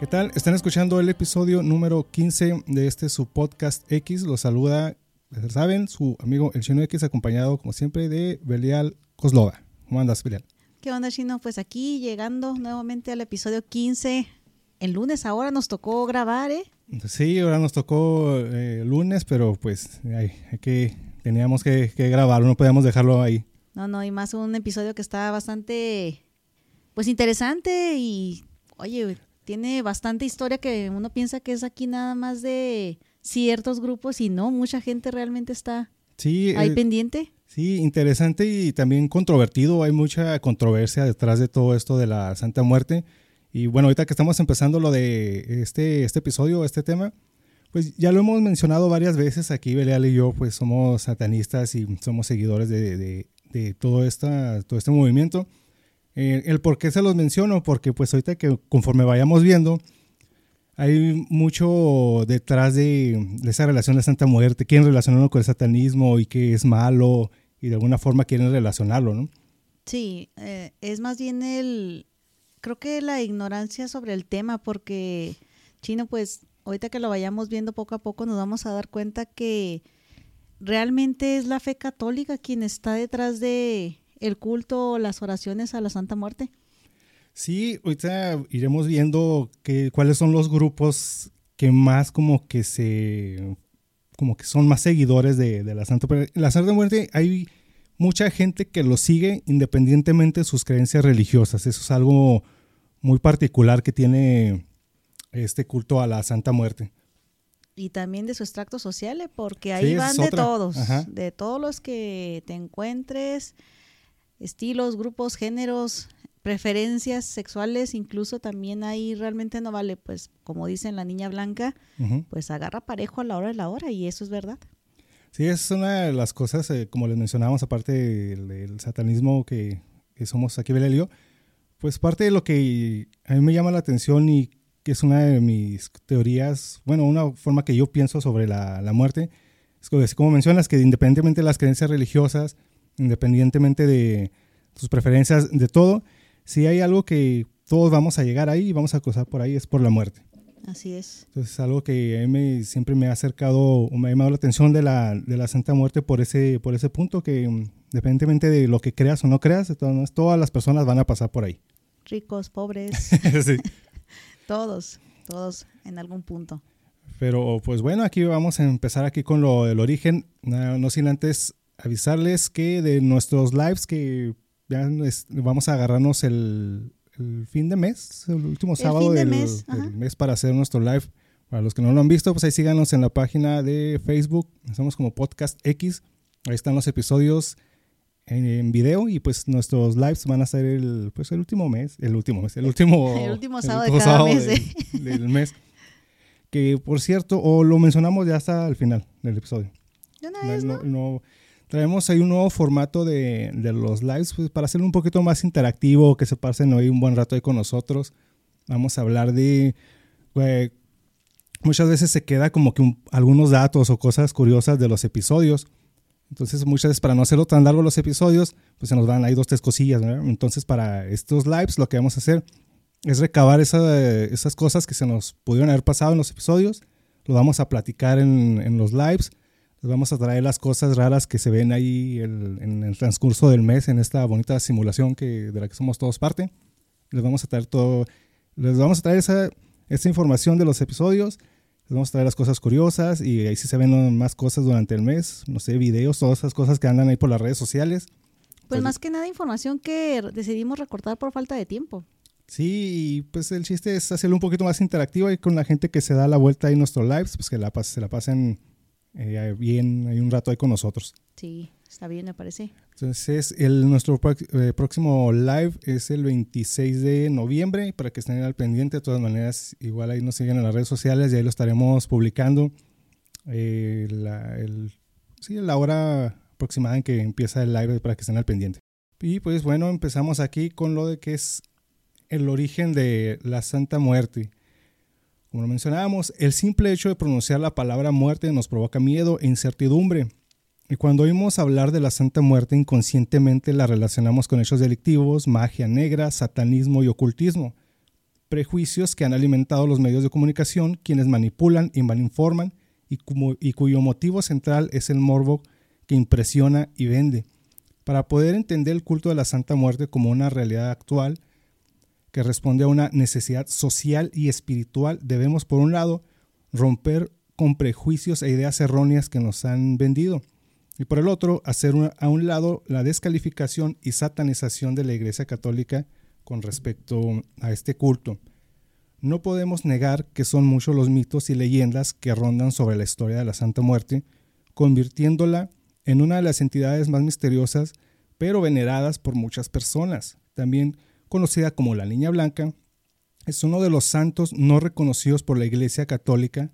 ¿Qué tal? Están escuchando el episodio número 15 de este su podcast X. Los saluda, ya saben, su amigo el Chino X, acompañado como siempre de Belial Koslova. ¿Cómo andas, Belial? ¿Qué onda, Chino? Pues aquí llegando nuevamente al episodio 15. El lunes ahora nos tocó grabar, ¿eh? Sí, ahora nos tocó eh, lunes, pero pues hay, que, teníamos que, que grabar, no podíamos dejarlo ahí. No, no, y más un episodio que está bastante, pues interesante y, oye, tiene bastante historia que uno piensa que es aquí nada más de ciertos grupos y no, mucha gente realmente está sí, ahí eh, pendiente. Sí, interesante y también controvertido. Hay mucha controversia detrás de todo esto de la Santa Muerte. Y bueno, ahorita que estamos empezando lo de este, este episodio, este tema, pues ya lo hemos mencionado varias veces aquí, Belial y yo, pues somos satanistas y somos seguidores de, de, de todo, esta, todo este movimiento. Eh, el por qué se los menciono, porque pues ahorita que conforme vayamos viendo, hay mucho detrás de, esa relación de Santa Muerte, quieren relacionarlo con el satanismo y que es malo y de alguna forma quieren relacionarlo, ¿no? Sí, eh, es más bien el, creo que la ignorancia sobre el tema, porque Chino, pues ahorita que lo vayamos viendo poco a poco nos vamos a dar cuenta que realmente es la fe católica quien está detrás de el culto, las oraciones a la Santa Muerte. Sí, ahorita iremos viendo que, cuáles son los grupos que más como que se, como que son más seguidores de, de la Santa Muerte. La Santa Muerte hay mucha gente que lo sigue independientemente de sus creencias religiosas. Eso es algo muy particular que tiene este culto a la Santa Muerte. Y también de su extracto social, ¿eh? porque ahí Sí, van de todos, Ajá. de todos los que te encuentres, estilos, grupos, géneros, preferencias sexuales, incluso también ahí realmente no vale, pues como dicen la niña blanca, pues agarra parejo a la hora de la hora y eso es verdad. Sí, esa es una de las cosas, eh, como les mencionábamos, aparte del, del satanismo que, que somos aquí, yo, pues parte de lo que a mí me llama la atención y que es una de mis teorías, bueno, una forma que yo pienso sobre la, la muerte, es que, como mencionas, que independientemente de las creencias religiosas, independientemente de tus preferencias, de todo, si hay algo que todos vamos a llegar ahí y vamos a cruzar por ahí, es por la muerte. Así es. Entonces es algo que a mí me- siempre me ha acercado, o me ha llamado la atención de la, de la Santa Muerte por ese, por ese punto, que mm, independientemente de lo que creas o no creas, todas, todas las personas van a pasar por ahí. Ricos, pobres, Sí. todos, todos en algún punto. Pero pues bueno, aquí vamos a empezar aquí con lo del origen, no, no sin antes avisarles que de nuestros lives que ya es- vamos a agarrarnos el, el fin de mes, el último sábado de del, mes, del ajá. mes para hacer nuestro live. Para los que no lo han visto, pues ahí síganos en la página de Facebook, estamos como Podcast X, ahí están los episodios en, en video y pues nuestros lives van a ser el, pues el último mes, el último mes, el último, El último sábado de cada mes, del- del mes. Que por cierto, o lo mencionamos ya hasta el final del episodio. De una No, vez, no- ¿no? no- traemos ahí un nuevo formato de, de los lives pues, para hacerlo un poquito más interactivo, que se pasen hoy un buen rato ahí con nosotros. Vamos a hablar de... muchas veces se queda como que un- algunos datos o cosas curiosas de los episodios. Entonces muchas veces para no hacerlo tan largo los episodios, pues se nos van ahí dos, tres cosillas. Entonces para estos lives lo que vamos a hacer es recabar esa- esas cosas que se nos pudieron haber pasado en los episodios. Lo vamos a platicar en, en los lives. Les vamos a traer las cosas raras que se ven ahí el- en el transcurso del mes en esta bonita simulación que, de la que somos todos parte. Les vamos a traer todo, les vamos a traer esa, esa información de los episodios. Les vamos a traer las cosas curiosas y ahí sí se ven más cosas durante el mes. No sé, videos, todas esas cosas que andan ahí por las redes sociales. Pues Pues- más que nada información que decidimos recortar por falta de tiempo. Sí, y pues el chiste es hacerlo un poquito más interactivo y con la gente que se da la vuelta ahí en nuestros lives, pues que la se la pasen eh, bien, hay un rato ahí con nosotros. Sí, está bien, me parece. Entonces, el, nuestro eh, próximo live es el 26 de noviembre, para que estén al pendiente. De todas maneras, igual ahí nos siguen en las redes sociales y ahí lo estaremos publicando. Eh, la, sí, la hora aproximada en que empieza el live para que estén al pendiente. Y pues bueno, empezamos aquí con lo de que es el origen de la Santa Muerte. Como lo mencionábamos, el simple hecho de pronunciar la palabra muerte nos provoca miedo e incertidumbre. Y cuando oímos hablar de la Santa Muerte, inconscientemente la relacionamos con hechos delictivos, magia negra, satanismo y ocultismo. Prejuicios que han alimentado los medios de comunicación, quienes manipulan y malinforman, y, y cuyo motivo central es el morbo que impresiona y vende. Para poder entender el culto de la Santa Muerte como una realidad actual, que responde a una necesidad social y espiritual, debemos, por un lado, romper con prejuicios e ideas erróneas que nos han vendido y por el otro, hacer a un lado la descalificación y satanización de la Iglesia Católica con respecto a este culto. No podemos negar que son muchos los mitos y leyendas que rondan sobre la historia de la Santa Muerte, convirtiéndola en una de las entidades más misteriosas, pero veneradas por muchas personas. También conocida como la Niña Blanca, es uno de los santos no reconocidos por la Iglesia Católica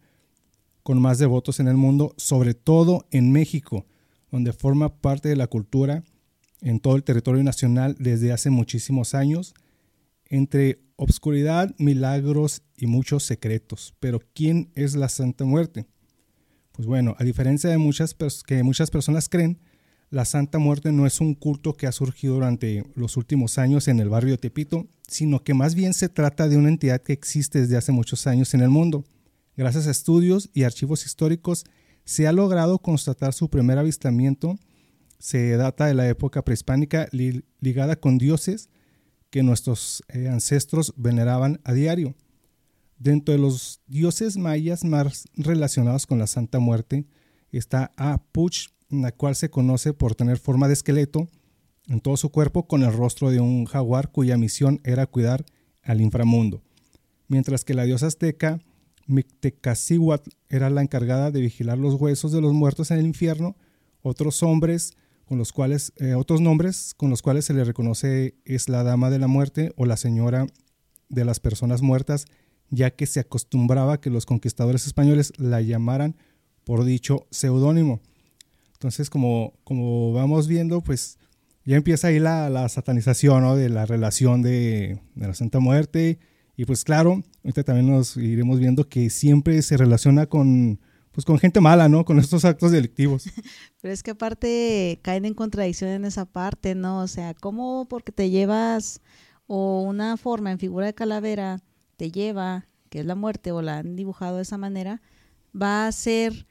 con más devotos en el mundo, sobre todo en México, donde forma parte de la cultura en todo el territorio nacional desde hace muchísimos años, entre obscuridad, milagros y muchos secretos. Pero ¿quién es la Santa Muerte? Pues bueno, a diferencia de muchas que muchas personas creen, la Santa Muerte no es un culto que ha surgido durante los últimos años en el barrio de Tepito, sino que más bien se trata de una entidad que existe desde hace muchos años en el mundo. Gracias a estudios y archivos históricos se ha logrado constatar su primer avistamiento. Se data de la época prehispánica ligada con dioses que nuestros eh, ancestros veneraban a diario. Dentro de los dioses mayas más relacionados con la Santa Muerte está Apuch, la cual se conoce por tener forma de esqueleto en todo su cuerpo con el rostro de un jaguar cuya misión era cuidar al inframundo. Mientras que la diosa azteca Mictecacihuatl era la encargada de vigilar los huesos de los muertos en el infierno. Otros hombres con los cuales, eh, otros nombres con los cuales se le reconoce es la Dama de la Muerte o la Señora de las Personas Muertas, ya que se acostumbraba que los conquistadores españoles la llamaran por dicho seudónimo. Entonces, como, como vamos viendo, pues ya empieza ahí la, satanización de la relación de, de la Santa Muerte y pues claro, ahorita también nos iremos viendo que siempre se relaciona con, pues con gente mala, ¿no? Con estos actos delictivos. Pero es que aparte caen en contradicción en esa parte, ¿no? O sea, ¿cómo porque te llevas o una forma en figura de calavera te lleva, que es la muerte o la han dibujado de esa manera, va a ser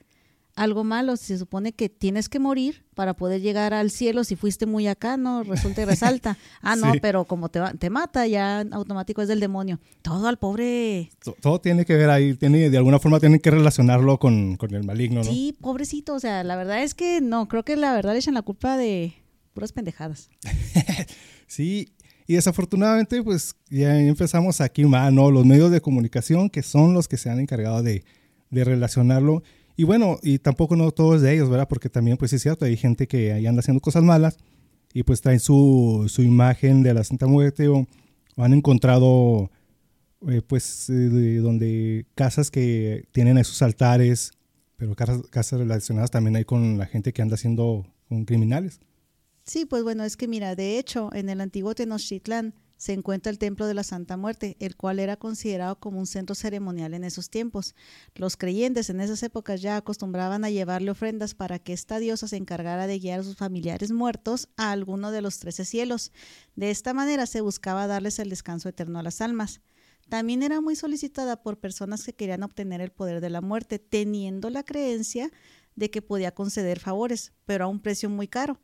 algo malo. Se supone que tienes que morir para poder llegar al cielo. Si fuiste muy acá, no resulta y resalta. Ah, no, pero como te, te mata, ya automático es del demonio. Todo al pobre. Todo, tiene que ver ahí. Tiene, de alguna forma tienen que relacionarlo con, con, el maligno, ¿no? Sí, pobrecito. O sea, la verdad es que no. Creo que la verdad le echan la culpa de puras pendejadas. sí. Y desafortunadamente, pues ya empezamos aquí más, ¿no? Los medios de comunicación que son los que se han encargado de, de relacionarlo y bueno, y tampoco no todos de ellos, ¿verdad? Porque también, pues es cierto, hay gente que ahí anda haciendo cosas malas y pues traen su, su imagen de la Santa Muerte o, han encontrado, eh, pues, eh, donde casas que tienen esos altares, pero casas, casas relacionadas también hay con la gente que anda haciendo con criminales. Sí, pues bueno, es que mira, de hecho, en el antiguo Tenochtitlán, se encuentra el Templo de la Santa Muerte, el cual era considerado como un centro ceremonial en esos tiempos. Los creyentes en esas épocas ya acostumbraban a llevarle ofrendas para que esta diosa se encargara de guiar a sus familiares muertos a alguno de los trece cielos. De esta manera se buscaba darles el descanso eterno a las almas. También era muy solicitada por personas que querían obtener el poder de la muerte, teniendo la creencia de que podía conceder favores, pero a un precio muy caro.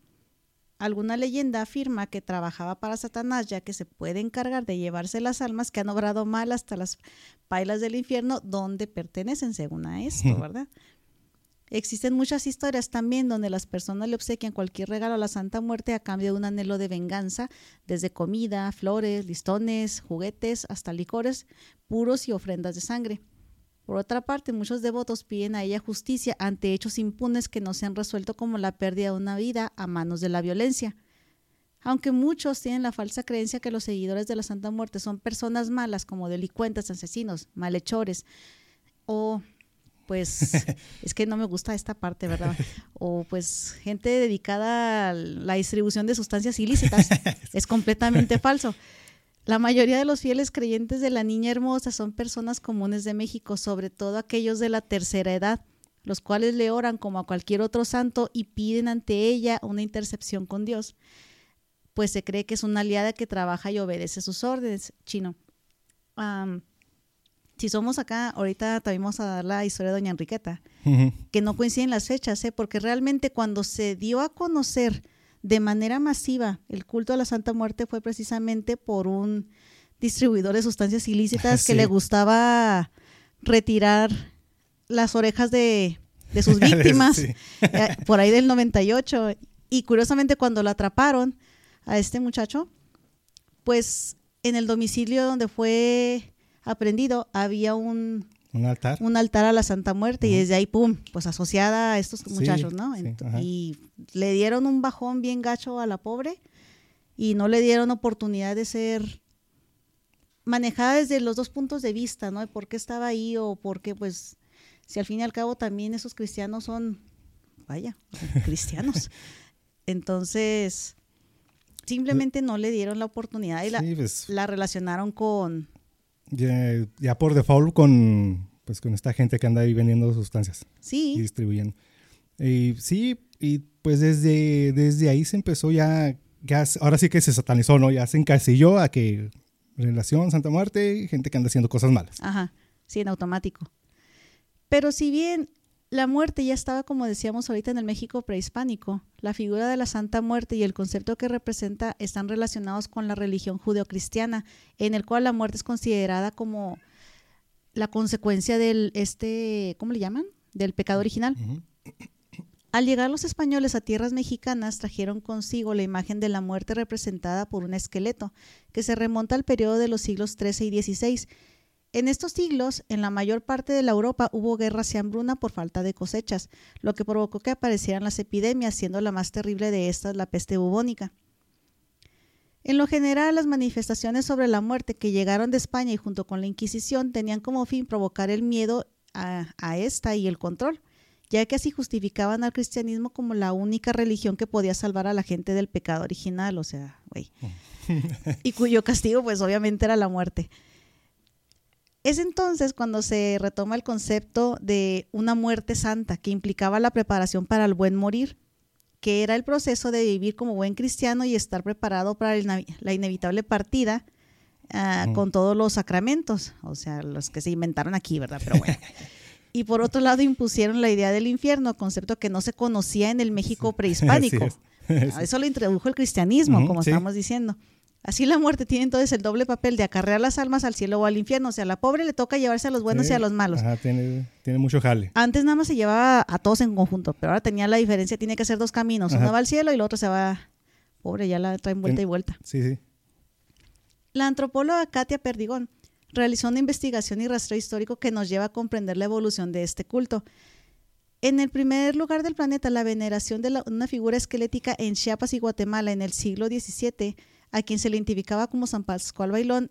Alguna leyenda afirma que trabajaba para Satanás ya que se puede encargar de llevarse las almas que han obrado mal hasta las pailas del infierno donde pertenecen, según a esto, ¿verdad? Existen muchas historias también donde las personas le obsequian cualquier regalo a la Santa Muerte a cambio de un anhelo de venganza, desde comida, flores, listones, juguetes, hasta licores puros y ofrendas de sangre. Por otra parte, muchos devotos piden a ella justicia ante hechos impunes que no se han resuelto como la pérdida de una vida a manos de la violencia. Aunque muchos tienen la falsa creencia que los seguidores de la Santa Muerte son personas malas como delincuentes, asesinos, malhechores o pues es que no me gusta esta parte, ¿verdad? O pues gente dedicada a la distribución de sustancias ilícitas. Es completamente falso. La mayoría de los fieles creyentes de la Niña Hermosa son personas comunes de México, sobre todo aquellos de la tercera edad, los cuales le oran como a cualquier otro santo y piden ante ella una intercepción con Dios, pues se cree que es una aliada que trabaja y obedece sus órdenes. Chino. si somos acá, ahorita también vamos a dar la historia de Doña Enriqueta, que no coinciden las fechas, ¿eh? porque realmente cuando se dio a conocer de manera masiva el culto a la Santa Muerte fue precisamente por un distribuidor de sustancias ilícitas que le gustaba retirar las orejas de, sus víctimas eh, por ahí del 98. Y curiosamente cuando lo atraparon a este muchacho, pues en el domicilio donde fue aprendido había un un altar. Un altar a la Santa Muerte y desde ahí, pum, pues asociada a estos muchachos, ¿no? y le dieron un bajón bien gacho a la pobre y no le dieron oportunidad de ser manejada desde los dos puntos de vista, ¿no? De por qué estaba ahí o por qué, pues, si al fin y al cabo también esos cristianos son, vaya, cristianos. Entonces, simplemente no le dieron la oportunidad y la, pues. la relacionaron con ya, por default con, pues, con esta gente que anda ahí vendiendo sustancias. Sí. Y distribuyendo. Y sí, y pues desde, desde ahí se empezó ya, ya, ahora sí que se satanizó, ¿no? Ya se encasilló a que relación Santa Muerte, gente que anda haciendo cosas malas. Ajá, sí, en automático. Pero si bien la muerte ya estaba, como decíamos ahorita, en el México prehispánico. La figura de la Santa Muerte y el concepto que representa están relacionados con la religión judeocristiana, en el cual la muerte es considerada como la consecuencia del, este, ¿cómo le llaman? Del pecado original. Al llegar los españoles a tierras mexicanas, trajeron consigo la imagen de la muerte representada por un esqueleto, que se remonta al periodo de los siglos XIII y XVI en estos siglos, en la mayor parte de la Europa hubo guerras y hambruna por falta de cosechas, lo que provocó que aparecieran las epidemias, siendo la más terrible de estas la peste bubónica. En lo general, las manifestaciones sobre la muerte que llegaron de España y junto con la Inquisición tenían como fin provocar el miedo a, a esta y el control, ya que así justificaban al cristianismo como la única religión que podía salvar a la gente del pecado original, o sea, güey. y cuyo castigo pues obviamente era la muerte. Es entonces cuando se retoma el concepto de una muerte santa, que implicaba la preparación para el buen morir, que era el proceso de vivir como buen cristiano y estar preparado para la inevitable partida ah, con todos los sacramentos, o sea, los que se inventaron aquí, ¿verdad? Pero bueno. y por otro lado impusieron la idea del infierno, concepto que no se conocía en el México prehispánico. Eso lo introdujo el cristianismo, como estamos diciendo. Así la muerte tiene entonces el doble papel de acarrear las almas al cielo o al infierno. O sea, a la pobre le toca llevarse a los buenos y a los malos. Ajá, tiene, mucho jale. Antes nada más se llevaba a todos en conjunto, pero ahora tenía la diferencia, tiene que ser dos caminos. Uno va al cielo y el otro se va, pobre, ya la traen vuelta y vuelta. Sí, sí. La antropóloga Katia Perdigón realizó una investigación y rastreo histórico que nos lleva a comprender la evolución de este culto. En el primer lugar del planeta, la veneración de una figura esquelética en Chiapas y Guatemala en el siglo XVII a quien se le identificaba como San Pascual Bailón,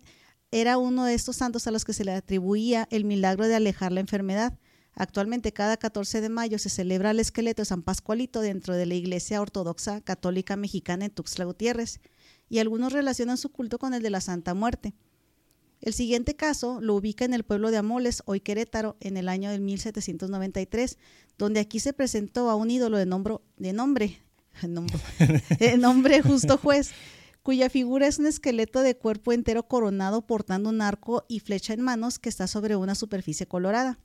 era uno de estos santos a los que se le atribuía el milagro de alejar la enfermedad. Actualmente, cada 14 de mayo se celebra el esqueleto de San Pascualito dentro de la Iglesia Ortodoxa Católica Mexicana en Tuxtla Gutiérrez, y algunos relacionan su culto con el de la Santa Muerte. El siguiente caso lo ubica en el pueblo de Amoles, hoy Querétaro, en el año de 1793, donde aquí se presentó a un ídolo de, de nombre, de nombre justo juez, cuya figura es un esqueleto de cuerpo entero coronado portando un arco y flecha en manos que está sobre una superficie colorada.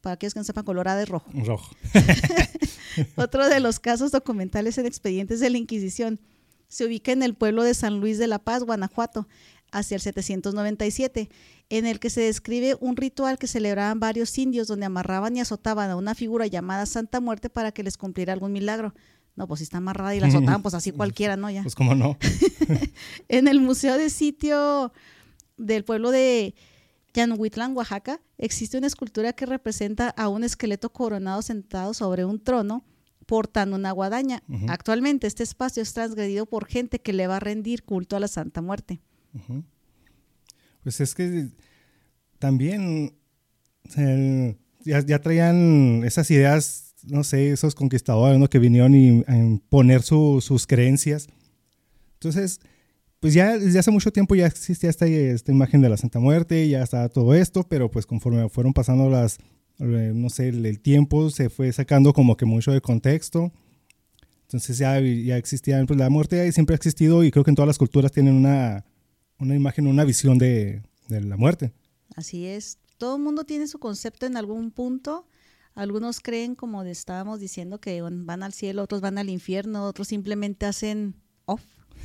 Para aquellos que no sepan, colorada es rojo. Rojo. Otro de los casos documentales en expedientes de la Inquisición se ubica en el pueblo de San Luis de la Paz, Guanajuato, hacia el 797, en el que se describe un ritual que celebraban varios indios donde amarraban y azotaban a una figura llamada Santa Muerte para que les cumpliera algún milagro. No, pues si está amarrada y la azotaban, pues así cualquiera, ¿no? Ya. Pues cómo no. en el Museo de Sitio del pueblo de Yanhuitlán, Oaxaca, existe una escultura que representa a un esqueleto coronado sentado sobre un trono portando una guadaña. Actualmente este espacio es transgredido por gente que le va a rendir culto a la Santa Muerte. Pues es que también ya, traían esas ideas, no sé, esos conquistadores que vinieron y, a imponer sus creencias. Entonces, pues ya desde hace mucho tiempo ya existía esta, esta imagen de la Santa Muerte, ya estaba todo esto, pero pues conforme fueron pasando las, eh, no sé, el, tiempo se fue sacando como que mucho de contexto. Entonces ya, ya existía, pues la muerte siempre ha existido y creo que en todas las culturas tienen una, una imagen, una visión de, de la muerte. Así es. Todo el mundo tiene su concepto en algún punto. Algunos creen, como estábamos diciendo, que van al cielo, otros van al infierno, otros simplemente hacen off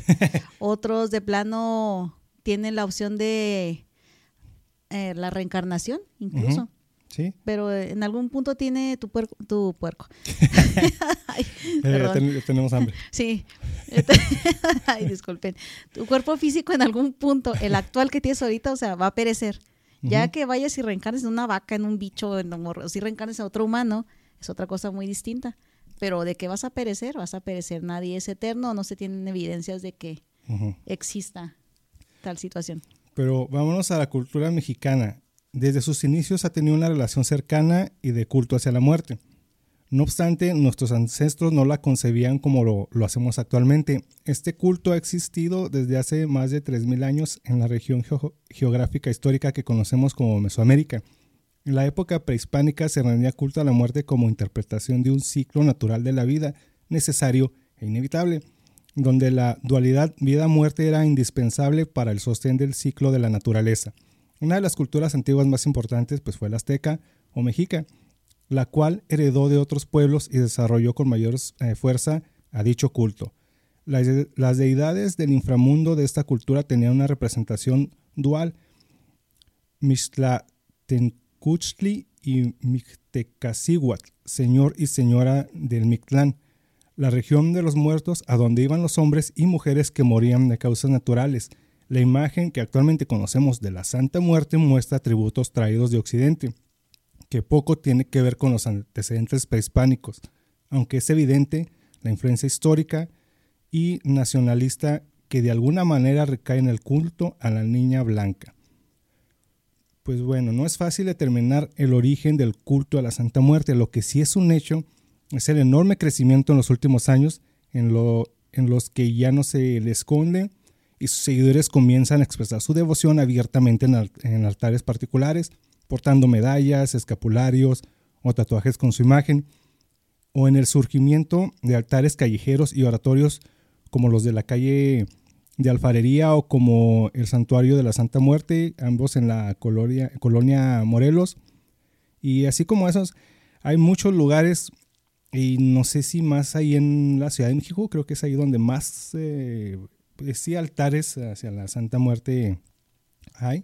Otros de plano tienen la opción de eh, la reencarnación, incluso. Sí. Pero en algún punto tiene tu, puerco, tu puerco. Eh, tenemos hambre. Sí. Ay, disculpen. Tu cuerpo físico en algún punto, el actual que tienes ahorita, o sea, va a perecer. Ya que vayas y reencarnes en una vaca, en un bicho, en o si reencarnes en otro humano, es otra cosa muy distinta. Pero de qué vas a perecer, vas a perecer. Nadie es eterno, no se tienen evidencias de que exista tal situación. Pero vámonos a la cultura mexicana. Desde sus inicios ha tenido una relación cercana y de culto hacia la muerte. No obstante, nuestros ancestros no la concebían como lo, lo hacemos actualmente. Este culto ha existido desde hace más de 3.000 años en la región geográfica histórica que conocemos como Mesoamérica en la época prehispánica se rendía culto a la muerte como interpretación de un ciclo natural de la vida, necesario e inevitable, donde la dualidad vida-muerte era indispensable para el sostén del ciclo de la naturaleza. Una de las culturas antiguas más importantes pues, fue la azteca o mexica, la cual heredó de otros pueblos y desarrolló con mayor eh, fuerza a dicho culto. Las, deidades del inframundo de esta cultura tenían una representación dual. Cuchtli y Mixtecacihuatl, señor y señora del Mictlán, la región de los muertos a donde iban los hombres y mujeres que morían de causas naturales. La imagen que actualmente conocemos de la Santa Muerte muestra atributos traídos de Occidente, que poco tiene que ver con los antecedentes prehispánicos, aunque es evidente la influencia histórica y nacionalista que de alguna manera recae en el culto a la niña blanca. Pues bueno, no es fácil determinar el origen del culto a la Santa Muerte. Lo que sí es un hecho es el enorme crecimiento en los últimos años en, lo, en los que ya no se le esconde y sus seguidores comienzan a expresar su devoción abiertamente en, en altares particulares, portando medallas, escapularios o tatuajes con su imagen, o en el surgimiento de altares callejeros y oratorios como los de la calle de alfarería o como el santuario de la Santa Muerte, ambos en la colonia, Morelos. Y así como esos, hay muchos lugares y no sé si más ahí en la Ciudad de México, creo que es ahí donde más, eh, pues sí, altares hacia la Santa Muerte hay.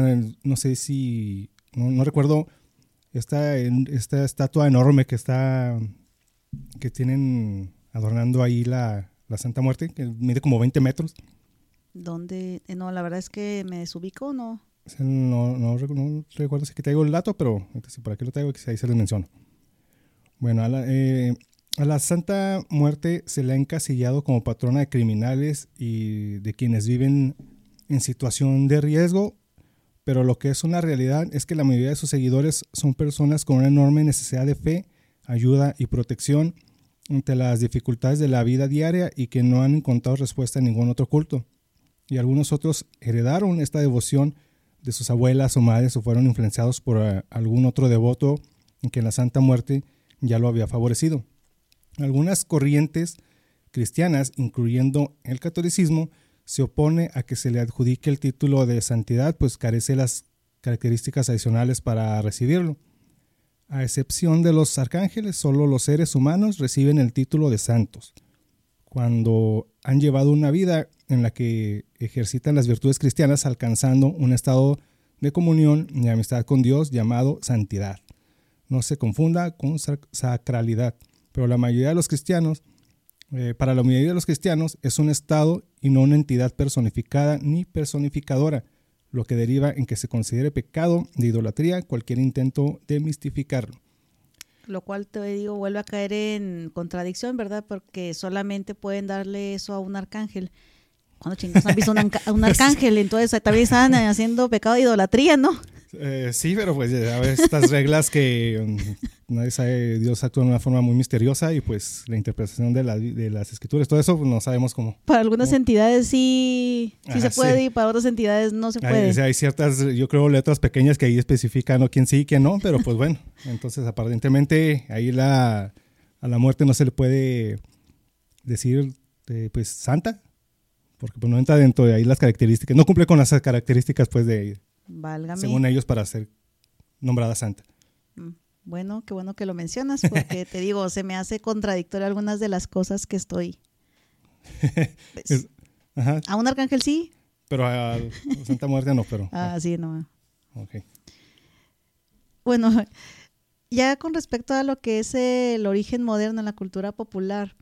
No sé si, no, recuerdo esta, esta estatua enorme que está, que tienen adornando ahí la, la Santa Muerte, que mide como 20 metros. ¿Dónde? Eh, no, la verdad es que me desubico, ¿no? No, no, no recuerdo si que traigo el dato, pero si por aquí lo traigo, ahí se les menciono. Bueno, a la, eh, a la Santa Muerte se le ha encasillado como patrona de criminales y de quienes viven en situación de riesgo, pero lo que es una realidad es que la mayoría de sus seguidores son personas con una enorme necesidad de fe, ayuda y protección ante las dificultades de la vida diaria y que no han encontrado respuesta en ningún otro culto. Y algunos otros heredaron esta devoción de sus abuelas o madres o fueron influenciados por eh, algún otro devoto en que la Santa Muerte ya lo había favorecido. Algunas corrientes cristianas, incluyendo el catolicismo, se opone a que se le adjudique el título de santidad, pues carece las características adicionales para recibirlo. A excepción de los arcángeles, solo los seres humanos reciben el título de santos, cuando han llevado una vida en la que ejercitan las virtudes cristianas alcanzando un estado de comunión y amistad con Dios llamado santidad. No se confunda con sacralidad, pero la mayoría de los cristianos, eh, para la mayoría de los cristianos es un estado y no una entidad personificada ni personificadora, lo que deriva en que se considere pecado de idolatría cualquier intento de mistificarlo. Lo cual te digo, vuelve a caer en contradicción, ¿verdad? Porque solamente pueden darle eso a un arcángel. Cuando chingados han visto un, un arcángel, entonces también están haciendo pecado de idolatría, ¿no? Eh, sí, pero pues ya ves estas reglas que mm, nadie sabe, Dios actúa de una forma muy misteriosa y pues la interpretación de, la- de las escrituras, todo eso pues, no sabemos cómo. Para algunas entidades sí, sí Ajá, se puede sí. y para otras entidades no se Hay, puede. o sea, hay ciertas, yo creo, letras pequeñas que ahí especifican ¿no? quién sí y quién no, pero pues bueno, entonces aparentemente ahí la, a la muerte no se le puede decir eh, pues santa, porque pues no entra dentro de ahí las características, no cumple con las características pues de, Válgame. según ellos para ser nombrada santa. Mm, Bueno, qué bueno que lo mencionas, porque te digo, se me hace contradictorio algunas de las cosas que estoy. pues, Es- Ajá, a un arcángel sí, pero a Santa Muerte no, pero... ah, sí, no. ok. Bueno, ya con respecto a lo que es el origen moderno en la cultura popular,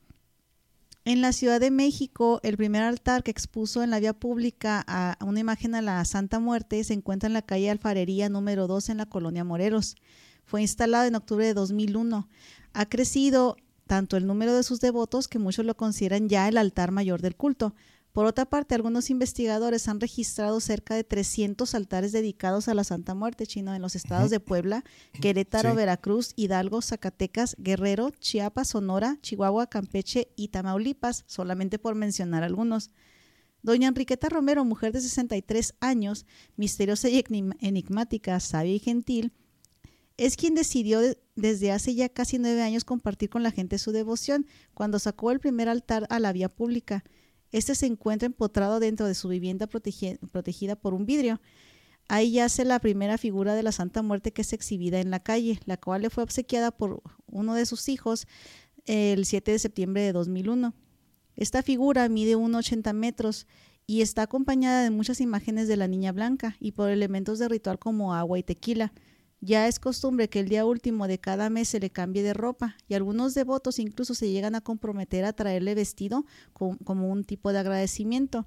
en la Ciudad de México, el primer altar que expuso en la vía pública a una imagen a la Santa Muerte se encuentra en la calle Alfarería número 2 en la colonia Moreros. Fue instalado en octubre de 2001. Ha crecido tanto el número de sus devotos que muchos lo consideran ya el altar mayor del culto. Por otra parte, algunos investigadores han registrado cerca de 300 altares dedicados a la Santa Muerte chino en los estados de Puebla, Querétaro, Sí. Veracruz, Hidalgo, Zacatecas, Guerrero, Chiapas, Sonora, Chihuahua, Campeche y Tamaulipas, solamente por mencionar algunos. Doña Enriqueta Romero, mujer de 63 años, misteriosa y enigmática, sabia y gentil, es quien decidió de- desde hace ya casi nueve años compartir con la gente su devoción cuando sacó el primer altar a la vía pública. Este se encuentra empotrado dentro de su vivienda protegi- protegida por un vidrio. Ahí yace la primera figura de la Santa Muerte que es exhibida en la calle, la cual le fue obsequiada por uno de sus hijos el 7 de septiembre de 2001. Esta figura mide 1,80 metros y está acompañada de muchas imágenes de la Niña Blanca y por elementos de ritual como agua y tequila. Ya es costumbre que el día último de cada mes se le cambie de ropa y algunos devotos incluso se llegan a comprometer a traerle vestido co- como un tipo de agradecimiento.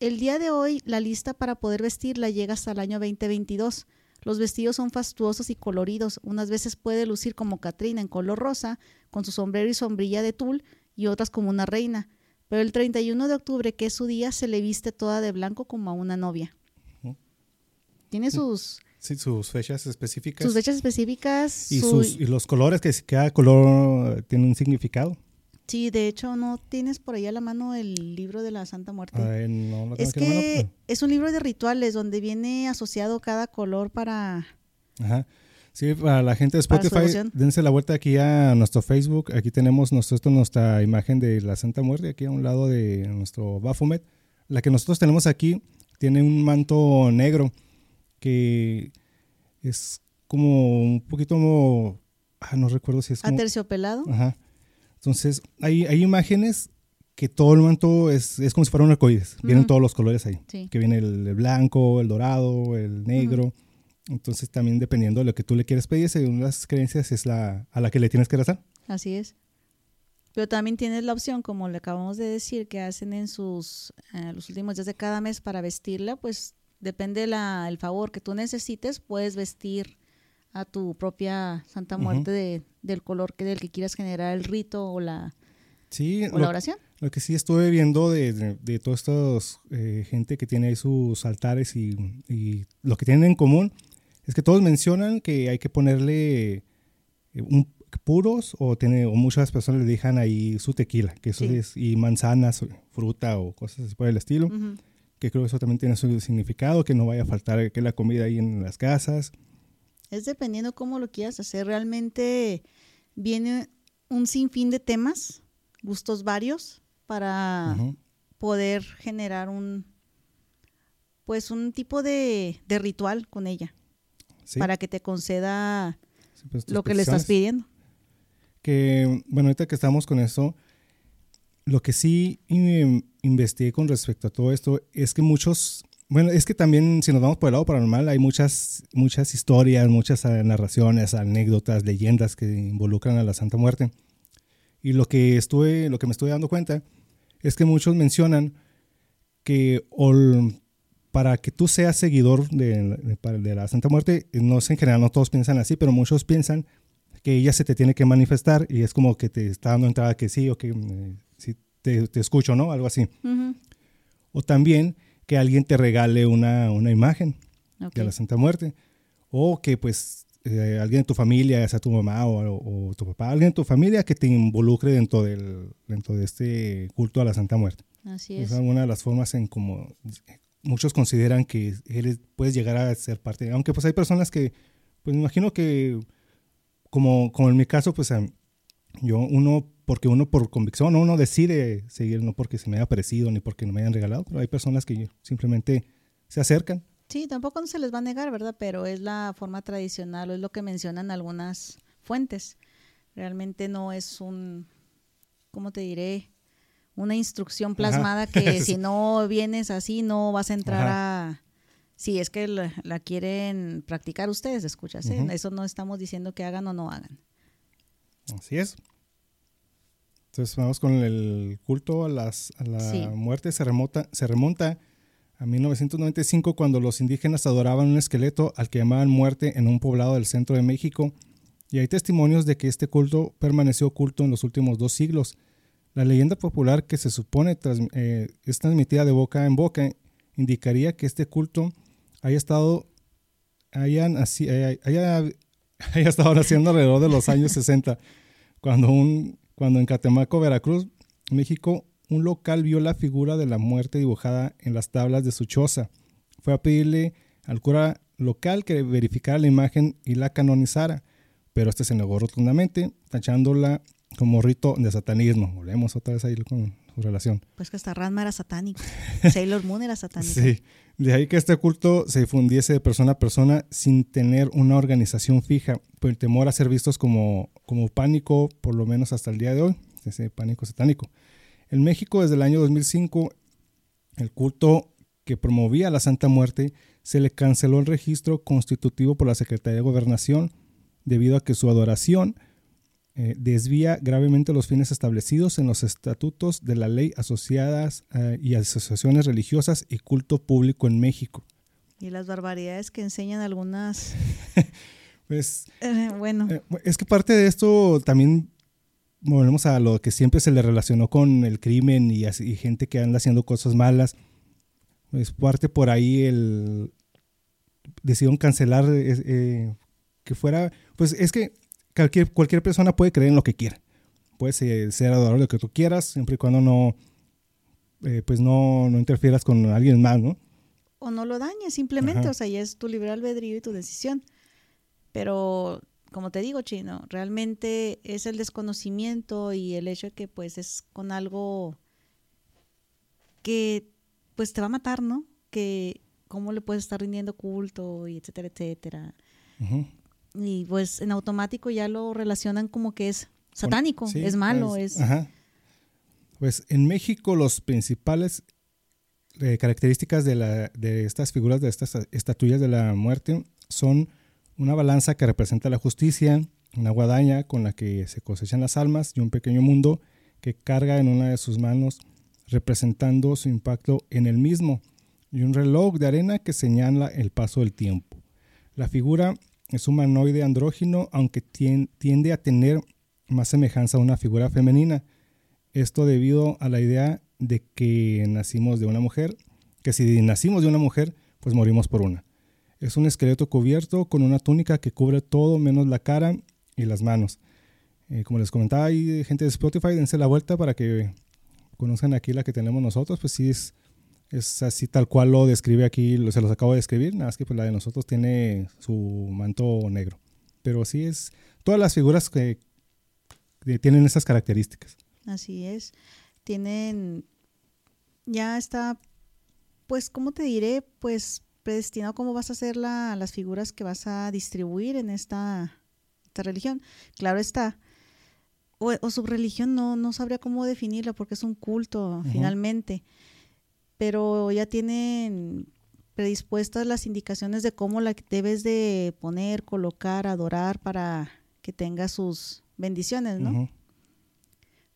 El día de hoy la lista para poder vestirla llega hasta el año 2022. Los vestidos son fastuosos y coloridos. Unas veces puede lucir como Catrina en color rosa, con su sombrero y sombrilla de tul, y otras como una reina. Pero el 31 de octubre, que es su día, se le viste toda de blanco como a una novia. Tiene sus, Sí, sus fechas específicas. sus fechas específicas. y, su- sus, y los colores, que cada color tiene un significado. Sí, de hecho, ¿no tienes por ahí a la mano el libro de la Santa Muerte? Ay, no tengo es la mano, que es un libro de rituales donde viene asociado cada color para... pero- Ajá. Sí, para la gente de Spotify, dense la vuelta aquí a nuestro Facebook. Aquí tenemos nosotros nuestra imagen de la Santa Muerte, aquí a un lado de nuestro Baphomet. La que nosotros tenemos aquí tiene un manto negro que es como un poquito, como- ah, no recuerdo si es como, Aterciopelado. Ajá. Entonces, hay, hay imágenes que todo el manto es, es como si fuera un arcoíris. Vienen todos los colores ahí. Sí. Que viene el, el blanco, el dorado, el negro. Entonces, también dependiendo de lo que tú le quieres pedir, según las creencias, es la a la que le tienes que rezar. Así es. Pero también tienes la opción, como le acabamos de decir, que hacen en sus eh, los últimos días de cada mes para vestirla, pues depende la, el favor que tú necesites, puedes vestir a tu propia Santa. Muerte de- del color que del que quieras generar el rito o la, Sí, o la lo, oración. lo que sí estuve viendo de, de, de toda esta gente que tiene ahí sus altares y, y lo que tienen en común es que todos mencionan que hay que ponerle eh, un puros o tiene o muchas personas le dejan ahí su tequila, que eso Sí. es y manzanas, fruta o cosas así por el estilo. Que creo que eso también tiene su significado, que no vaya a faltar que la comida ahí en las casas. Es dependiendo cómo lo quieras hacer. Realmente viene un sinfín de temas, gustos varios, para Ujú. poder generar un pues un tipo de, de ritual con ella Sí, para que te conceda sí, pues, lo que le estás pidiendo. que, bueno, ahorita que estamos con eso, lo que sí eh, investigué con respecto a todo esto es que muchos, bueno, es que también si nos vamos por el lado paranormal, hay muchas, muchas historias, muchas eh, narraciones, anécdotas, leyendas que involucran a la Santa Muerte. Y lo que estuve, lo que me estoy dando cuenta es que muchos mencionan que para que tú seas seguidor de, de, la Santa Muerte, no sé, en general no todos piensan así, pero muchos piensan que ella se te tiene que manifestar y es como que te está dando entrada que sí o que eh, sí, te, te, escucho, ¿no? Algo así. O también que alguien te regale una, una imagen de la Santa Muerte. O que pues eh, alguien de tu familia, ya sea tu mamá o, tu papá, alguien de tu familia que te involucre dentro, del, dentro de este culto a la Santa Muerte. Así es. Es una de las formas en como muchos consideran que eres, puedes llegar a ser parte. Aunque pues hay personas que, pues me imagino que, como, como en mi caso, pues yo, uno, porque uno por convicción, uno decide seguir, no porque se me haya parecido ni porque no me hayan regalado, pero hay personas que simplemente se acercan. Sí, tampoco no se les va a negar, ¿verdad? Pero es la forma tradicional, o es lo que mencionan algunas fuentes. Realmente no es un, ¿cómo te diré? una instrucción plasmada que si no vienes así no vas a entrar a... Si es que la, quieren practicar ustedes, escuchas, eso no estamos diciendo que hagan o no hagan. Así es. Entonces vamos con el culto a, las, a la muerte, se, remota, se remonta a 1995 cuando los indígenas adoraban un esqueleto al que llamaban muerte en un poblado del centro de México. Y hay testimonios de que este culto permaneció oculto en los últimos dos siglos. La leyenda popular que se supone eh, es transmitida de boca en boca indicaría que este culto haya estado, hayan así, haya, haya, estado naciendo alrededor de los años 60, cuando, un, cuando en Catemaco, Veracruz, México, un local vio la figura de la muerte dibujada en las tablas de su choza. Fue a pedirle al cura local que verificara la imagen y la canonizara, pero este se negó rotundamente, tachándola como rito de satanismo. Volvemos otra vez ahí con su relación. Pues que hasta Ranma era satánico. Sailor Moon era satánico. Sí, de ahí que este culto se difundiese de persona a persona sin tener una organización fija, por el temor a ser vistos como, como pánico, por lo menos hasta el día de hoy, ese pánico satánico. En México, desde el año 2005, el culto que promovía la Santa Muerte se le canceló el registro constitutivo por la Secretaría de Gobernación debido a que su adoración eh, desvía gravemente los fines establecidos en los estatutos de la ley asociadas eh, y asociaciones religiosas y culto público en México. Y las barbaridades que enseñan algunas. pues. Eh, bueno. es que parte de esto también volvemos a lo que siempre se le relacionó con el crimen y, y gente que anda haciendo cosas malas. Pues parte por ahí el. Decidieron cancelar que fuera. Pues es que cualquier, persona puede creer en lo que quiera. Puedes ser adorador de lo que tú quieras, siempre y cuando no, eh, pues no, no, interfieras con alguien más, ¿no? O no lo dañes, simplemente, o sea, ya es tu libre albedrío y tu decisión. Pero, como te digo, Chino, realmente es el desconocimiento y el hecho de que, pues, es con algo que, pues, te va a matar, ¿no? Que, ¿cómo le puedes estar rindiendo culto y etcétera, etcétera? Y pues en automático ya lo relacionan como que es satánico, es malo, es... Ajá. Pues en México los principales eh, características de, la, de estas figuras, de estas estatuillas de la muerte, son una balanza que representa la justicia, una guadaña con la que se cosechan las almas y un pequeño mundo que carga en una de sus manos representando su impacto en el mismo y un reloj de arena que señala el paso del tiempo. La figura es humanoide andrógino, aunque tiende a tener más semejanza a una figura femenina. Esto debido a la idea de que nacimos de una mujer, que si nacimos de una mujer, pues morimos por una. Es un esqueleto cubierto con una túnica que cubre todo menos la cara y las manos. Eh, como les comentaba, hay gente de Spotify, dense la vuelta para que conozcan aquí la que tenemos nosotros. Pues sí, es es así tal cual lo describe aquí, se los acabo de describir, nada más que pues la de nosotros tiene su manto negro. Pero sí es todas las figuras que, tienen esas características. Así es. Tienen, ya está, pues, ¿cómo te diré? Pues predestinado cómo vas a hacer la, las figuras que vas a distribuir en esta, esta religión. Claro está. O, o su religión no, no sabría cómo definirla porque es un culto, finalmente pero ya tienen predispuestas las indicaciones de cómo la debes de poner, colocar, adorar para que tenga sus bendiciones, ¿no?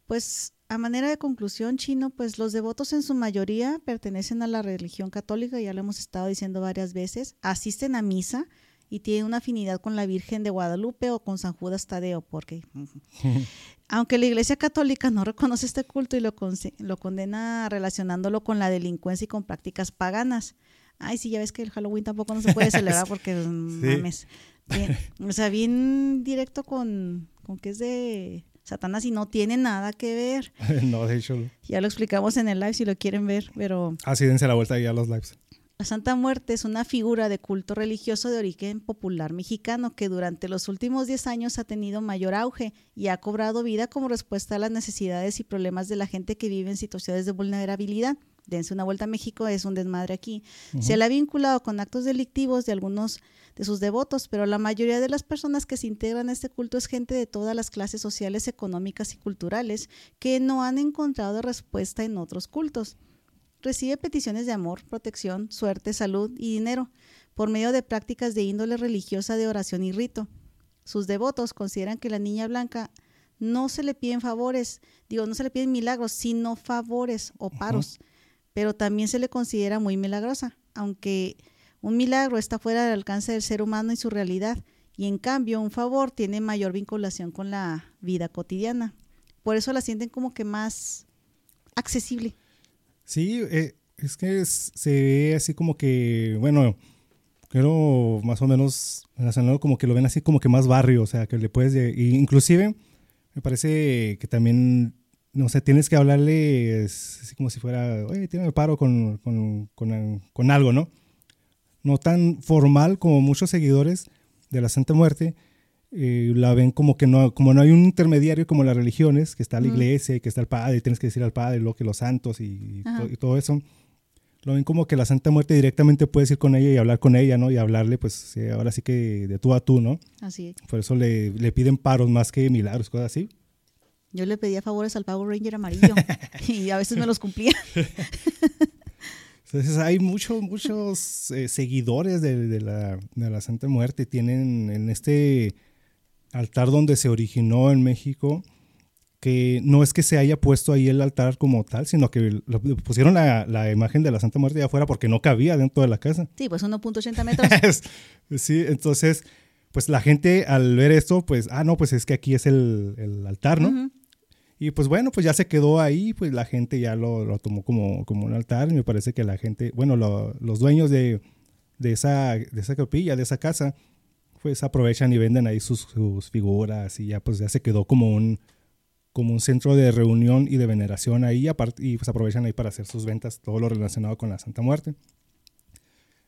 Pues a manera de conclusión, Chino, pues los devotos en su mayoría pertenecen a la religión católica, ya lo hemos estado diciendo varias veces, asisten a misa y tienen una afinidad con la Virgen de Guadalupe o con San Judas Tadeo, porque aunque la Iglesia Católica no reconoce este culto y lo, lo condena relacionándolo con la delincuencia y con prácticas paganas. Ay, sí, ya ves que el Halloween tampoco no se puede celebrar porque mames. o sea, bien directo con, con que es de Satanás y no tiene nada que ver. no, de hecho. Ya lo explicamos en el live si lo quieren ver, pero... Así dense la vuelta ya a los lives. La Santa Muerte es una figura de culto religioso de origen popular mexicano que durante los últimos 10 años ha tenido mayor auge y ha cobrado vida como respuesta a las necesidades y problemas de la gente que vive en situaciones de vulnerabilidad dense una vuelta a México, es un desmadre aquí. Se le ha vinculado con actos delictivos de algunos de sus devotos, pero la mayoría de las personas que se integran a este culto es gente de todas las clases sociales, económicas y culturales que no han encontrado respuesta en otros cultos. Recibe peticiones de amor, protección, suerte, salud y dinero por medio de prácticas de índole religiosa de oración y rito. Sus devotos consideran que la niña blanca no se le piden favores, digo, no se le piden milagros, sino favores o paros pero también se le considera muy milagrosa, aunque un milagro está fuera del alcance del ser humano y su realidad, y en cambio un favor tiene mayor vinculación con la vida cotidiana. Por eso la sienten como que más accesible. Sí, eh, es que se ve así como que, bueno, creo más o menos como que lo ven así como que más barrio, o sea, que le puedes, inclusive me parece que también no sé, tienes que hablarle así como si fuera, oye, tiene paro con, con, con, algo, ¿no? No tan formal como muchos seguidores de la Santa Muerte eh, la ven como que no, como no hay un intermediario como las religiones, que está la iglesia y que está el padre, tienes que decir al padre lo que los santos y, todo eso. Lo ven como que la Santa Muerte directamente puedes ir con ella y hablar con ella, ¿no? Y hablarle, pues ahora sí que de tú a tú, ¿no? Así Por eso le, le piden paros más que milagros, cosas así. Yo le pedía favores al Power Ranger amarillo y a veces me los cumplía. Entonces hay muchos, muchos eh, seguidores de, la, Santa Muerte. Tienen en este altar donde se originó en México, que no es que se haya puesto ahí el altar como tal, sino que pusieron la, imagen de la Santa Muerte de afuera porque no cabía dentro de la casa. Sí, pues 1.80 metros. sí, entonces, pues la gente al ver esto, pues, ah, no, pues es que aquí es el, altar, ¿no? Y pues bueno, pues ya se quedó ahí, pues la gente ya lo, lo tomó como, como un altar. Y me parece que la gente, bueno, los dueños de, de, esa, de esa capilla, de esa casa, pues aprovechan y venden ahí sus, figuras y ya pues ya se quedó como un, como un centro de reunión y de veneración ahí aparte, y pues aprovechan ahí para hacer sus ventas, todo lo relacionado con la Santa Muerte.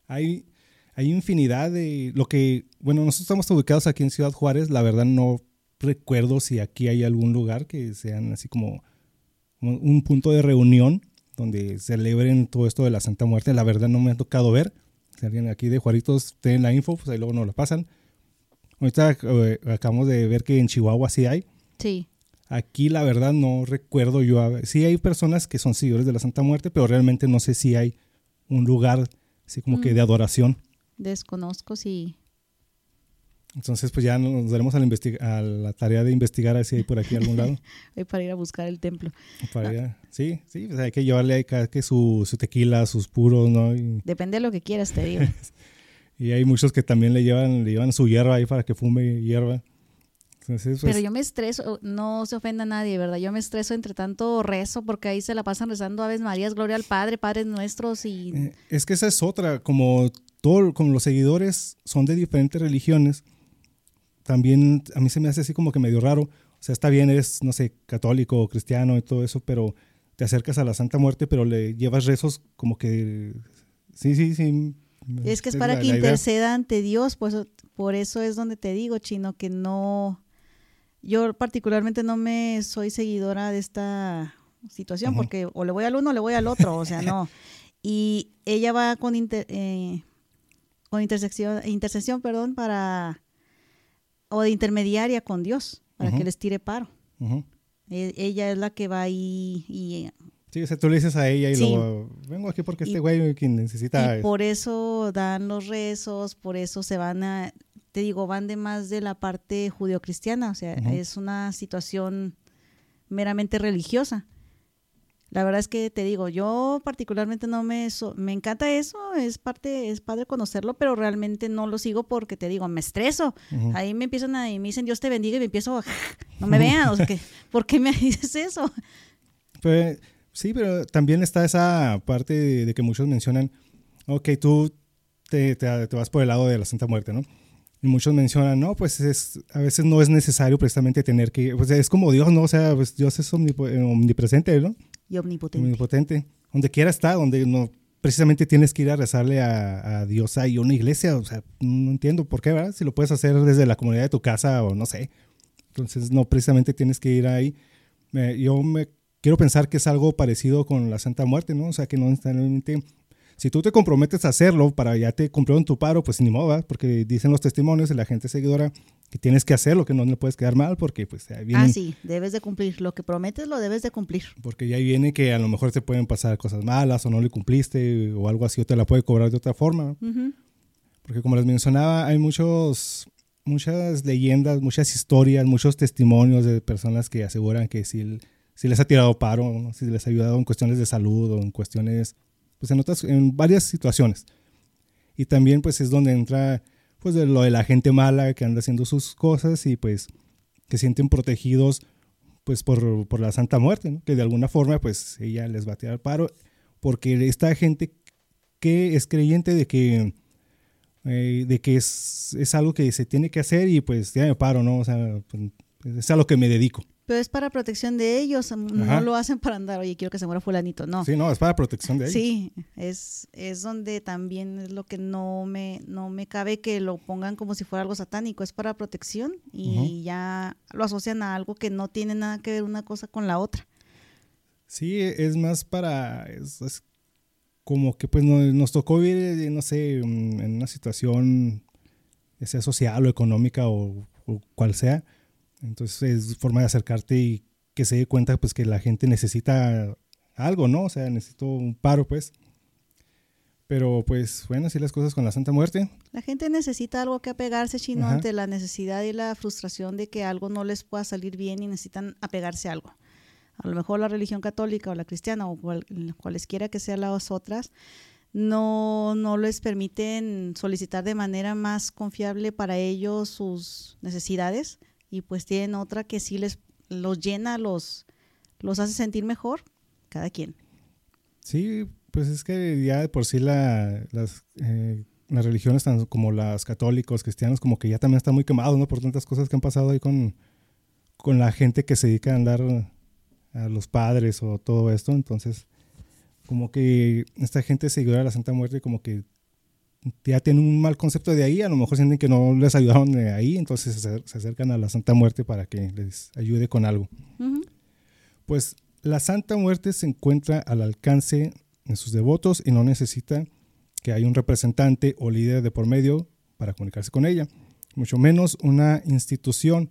Hay, hay infinidad de lo que, bueno, nosotros estamos ubicados aquí en Ciudad Juárez, la verdad no recuerdo si aquí hay algún lugar que sean así como un punto de reunión donde celebren todo esto de la Santa Muerte. La verdad no me ha tocado ver. Si alguien aquí de Juaritos tiene la info, pues ahí luego nos la pasan. Ahorita eh, acabamos de ver que en Chihuahua sí hay. Sí. Aquí la verdad no recuerdo yo. Sí hay personas que son seguidores de la Santa Muerte, pero realmente no sé si hay un lugar así como que de mm. adoración. Desconozco si entonces, pues ya nos daremos a la, a la tarea de investigar si hay por aquí algún lado. para ir a buscar el templo. Para sí, sí, pues hay que llevarle ahí que su, su tequila, sus puros, ¿no? Depende de lo que quieras, te digo. y hay muchos que también le llevan, le llevan su hierba ahí para que fume hierba. Entonces, pues, Pero yo me estreso, no se ofenda a nadie, ¿verdad? Yo me estreso entre tanto rezo porque ahí se la pasan rezando Aves Marías, Gloria al Padre, Padres Nuestros y... Eh, es que esa es otra, como, todo, como los seguidores son de diferentes religiones, también a mí se me hace así como que medio raro. O sea, está bien, eres, no sé, católico o cristiano y todo eso, pero te acercas a la Santa Muerte, pero le llevas rezos como que... Sí, sí, sí. Es que es para que interceda ante Dios, pues por eso es donde te digo, chino, que no... Yo particularmente no me soy seguidora de esta situación, porque o le voy al uno o le voy al otro, o sea, no. Y ella va con, eh, con intersección, intercesión perdón, para o de intermediaria con Dios para que les tire paro. E, ella es la que va ahí y... Sí, o sea, tú le dices a ella y luego, vengo aquí porque este güey quien necesita... Y por eso dan los rezos, por eso se van a, te digo, van de más de la parte judio-cristiana, o sea, es una situación meramente religiosa. La verdad es que te digo, yo particularmente no me me encanta eso, es parte es padre conocerlo, pero realmente no lo sigo porque te digo, me estreso. Ahí me empiezan a y me dicen Dios te bendiga y me empiezo no me vean, o sea, que ¿por qué me dices eso? Pues sí, pero también está esa parte de, que muchos mencionan, ok, tú te, te, vas por el lado de la Santa Muerte, ¿no? Y muchos mencionan, no, pues es, a veces no es necesario precisamente tener que, pues es como Dios, ¿no? O sea, pues Dios es omnipresente, ¿no? Y omnipotente. Omnipotente. Donde quiera está, donde no precisamente tienes que ir a rezarle a, Dios ahí una iglesia. O sea, no entiendo por qué, ¿verdad? Si lo puedes hacer desde la comunidad de tu casa o no sé. Entonces, no precisamente tienes que ir ahí. yo me quiero pensar que es algo parecido con la Santa Muerte, ¿no? O sea, que no necesariamente si tú te comprometes a hacerlo para ya te en tu paro, pues ni modo, porque dicen los testimonios de la gente seguidora que tienes que hacerlo, que no le puedes quedar mal, porque pues ahí viene. Ah, sí, debes de cumplir. Lo que prometes lo debes de cumplir. Porque ya viene que a lo mejor te pueden pasar cosas malas o no le cumpliste o algo así, o te la puede cobrar de otra forma. Porque como les mencionaba, hay muchos, muchas leyendas, muchas historias, muchos testimonios de personas que aseguran que si, si les ha tirado paro, si les ha ayudado en cuestiones de salud o en cuestiones pues en otras, en varias situaciones. Y también pues es donde entra pues lo de la gente mala que anda haciendo sus cosas y pues que sienten protegidos pues por, por la Santa Muerte, que de alguna forma pues ella les va a tirar paro, porque esta gente que es creyente de que, eh, de que es, es, algo que se tiene que hacer y pues ya me paro, ¿no? O sea, pues, es a lo que me dedico. Pero es para protección de ellos, no lo hacen para andar, oye, quiero que se muera fulanito, no. Sí, no, es para protección de ellos. Sí, es, es donde también es lo que no me, no me cabe que lo pongan como si fuera algo satánico, es para protección y ya lo asocian a algo que no tiene nada que ver una cosa con la otra. Sí, es más para, es, como que pues nos, tocó vivir, no sé, en una situación, sea social o económica o, o cual sea, entonces es forma de acercarte y que se dé cuenta pues que la gente necesita algo, ¿no? O sea, necesito un paro pues. Pero pues bueno, así las cosas con la Santa Muerte. La gente necesita algo que apegarse, chino, ante la necesidad y la frustración de que algo no les pueda salir bien y necesitan apegarse a algo. A lo mejor la religión católica o la cristiana o cualesquiera que sean las otras, no, no les permiten solicitar de manera más confiable para ellos sus necesidades y pues tienen otra que sí les los llena, los, los hace sentir mejor, cada quien. Sí, pues es que ya de por sí la, las, eh, las religiones tan como las católicos, cristianos, como que ya también están muy quemados, ¿no? Por tantas cosas que han pasado ahí con, con la gente que se dedica a andar a los padres o todo esto. Entonces, como que esta gente seguidora de la Santa Muerte como que ya tienen un mal concepto de ahí, a lo mejor sienten que no les ayudaron de ahí, entonces se, acercan a la Santa Muerte para que les ayude con algo. Pues la Santa Muerte se encuentra al alcance de sus devotos y no necesita que haya un representante o líder de por medio para comunicarse con ella, mucho menos una institución.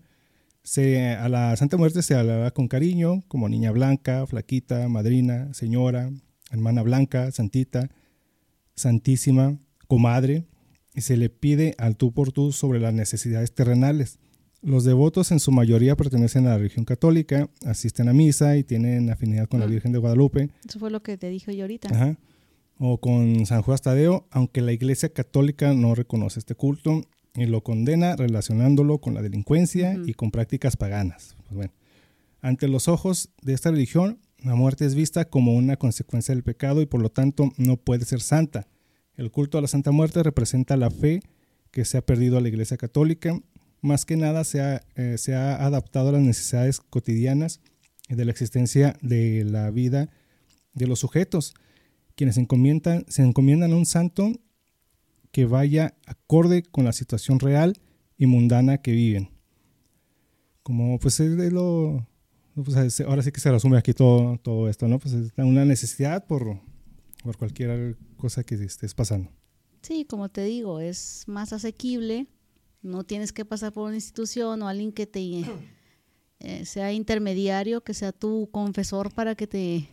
Se, a la Santa Muerte se habla con cariño, como niña blanca, flaquita, madrina, señora, hermana blanca, santita, santísima, comadre y se le pide al tú por tú sobre las necesidades terrenales. Los devotos en su mayoría pertenecen a la religión católica, asisten a misa y tienen afinidad con la ah. Virgen de Guadalupe. Eso fue lo que te dije yo ahorita. Ajá. O con San Juan Tadeo, aunque la Iglesia católica no reconoce este culto y lo condena relacionándolo con la delincuencia y con prácticas paganas. Pues bueno, ante los ojos de esta religión, la muerte es vista como una consecuencia del pecado y por lo tanto no puede ser santa. El culto a la Santa Muerte representa la fe que se ha perdido a la Iglesia Católica. Más que nada se ha, eh, se ha adaptado a las necesidades cotidianas de la existencia de la vida de los sujetos, quienes encomiendan, se encomiendan a un santo que vaya acorde con la situación real y mundana que viven. Como pues es lo, pues, ahora sí que se resume aquí todo, todo esto, ¿no? Pues es una necesidad por, por cualquier cosa que estés pasando. Sí, como te digo, es más asequible, no tienes que pasar por una institución o alguien que te eh, sea intermediario, que sea tu confesor para que te,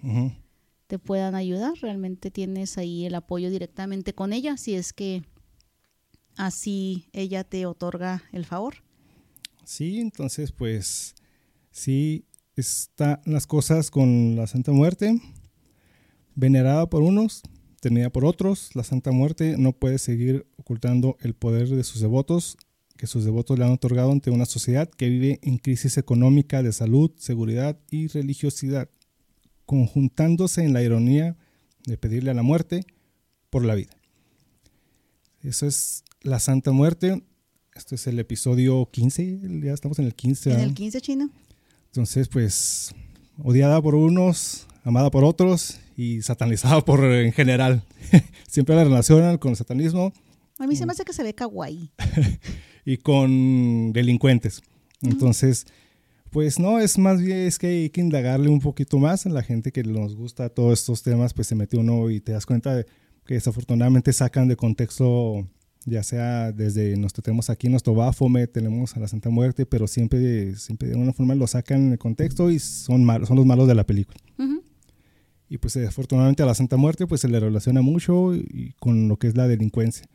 te puedan ayudar. Realmente tienes ahí el apoyo directamente con ella, si es que así ella te otorga el favor. Sí, entonces pues sí están las cosas con la Santa Muerte Venerada por unos, temida por otros, la Santa Muerte no puede seguir ocultando el poder de sus devotos que sus devotos le han otorgado ante una sociedad que vive en crisis económica de salud, seguridad y religiosidad, conjuntándose en la ironía de pedirle a la muerte por la vida. Eso es la Santa Muerte. Este es el episodio 15, ya estamos en el 15. En el 15 chino. Entonces, pues, odiada por unos, amada por otros y satanizada por en general. Siempre la relacionan con el satanismo. A mí se me hace que se ve kawaii. y con delincuentes. Entonces, pues no, es más bien es que hay que indagarle un poquito más a la gente que nos gusta todos estos temas, pues se mete uno y te das cuenta de que desafortunadamente sacan de contexto, ya sea desde nuestro tenemos aquí nuestro Bafome, tenemos a la Santa Muerte, pero siempre, siempre de alguna forma lo sacan de contexto y son malos, son los malos de la película. Y pues desafortunadamente a la Santa Muerte pues se le relaciona mucho y con lo que es la delincuencia.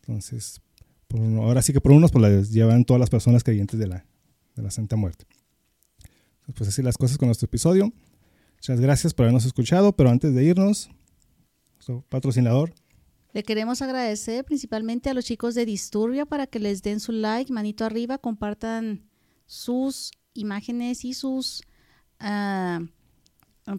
Entonces, ahora sí que por unos pues las llevan todas las personas creyentes de la, de la Santa Muerte. Pues así las cosas con nuestro episodio. Muchas gracias por habernos escuchado, pero antes de irnos, nuestro patrocinador. Le queremos agradecer principalmente a los chicos de Disturbia para que les den su like, manito arriba, compartan sus imágenes y sus ah,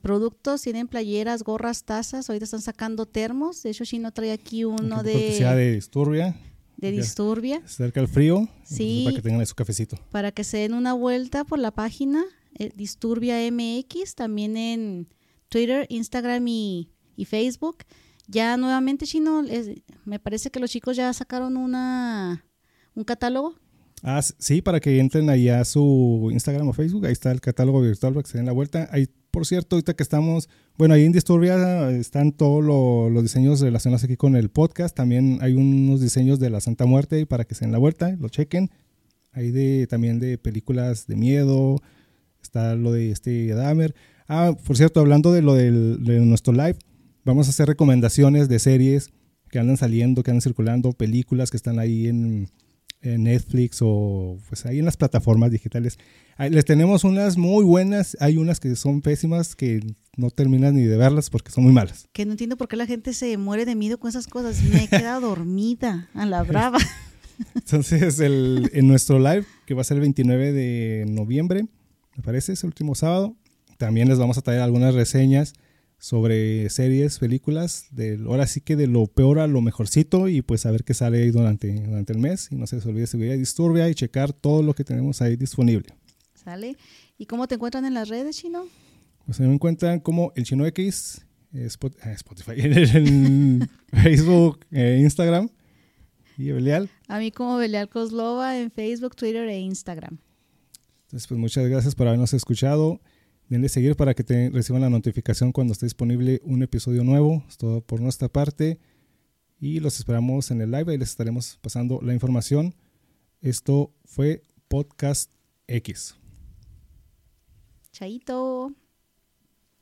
productos. Tienen playeras, gorras, tazas. Ahorita están sacando termos. De hecho, Chino trae aquí uno de... de Disturbia de Disturbia. Cerca del frío. Sí. Para que tengan su cafecito. Para que se den una vuelta por la página eh, Disturbia MX, también en Twitter, Instagram y, Facebook. Ya nuevamente, Chino, me parece que los chicos ya sacaron una un catálogo. Ah, sí, para que entren ahí a su Instagram o Facebook, ahí está el catálogo virtual para que se den la vuelta. Ahí por cierto, ahorita que estamos, bueno, ahí en Disturbia están todos los diseños relacionados aquí con el podcast. También hay unos diseños de la Santa Muerte para que se den la vuelta, lo chequen. Hay de, también de películas de miedo, está lo de este Dahmer. Ah, por cierto, hablando de lo del, de nuestro live, vamos a hacer recomendaciones de series que andan saliendo, que andan circulando, películas que están ahí en, en Netflix o pues ahí en las plataformas digitales. Les tenemos unas muy buenas, hay unas que son pésimas que no terminan ni de verlas porque son muy malas. Que no entiendo por qué la gente se muere de miedo con esas cosas. Me he quedado dormida a la brava. Entonces, el, en nuestro live, que va a ser el 29 de noviembre, me parece, es el último sábado, también les vamos a traer algunas reseñas sobre series, películas, de, ahora sí que de lo peor a lo mejorcito y pues a ver qué sale ahí durante, durante el mes. Y no se les olvide seguir a Disturbia y checar todo lo que tenemos ahí disponible. ¿Sale? ¿Y cómo te encuentran en las redes, Chino? Pues me encuentran como el Chino X, eh, ah, Spotify, en Facebook, eh, Instagram. ¿Y Belial? A mí como Belial Coslova en Facebook, Twitter e Instagram. Entonces, pues muchas gracias por habernos escuchado. Denle seguir para que te reciban la notificación cuando esté disponible un episodio nuevo. Es todo por nuestra parte. Y los esperamos en el live y les estaremos pasando la información. Esto fue Podcast X. Chaito.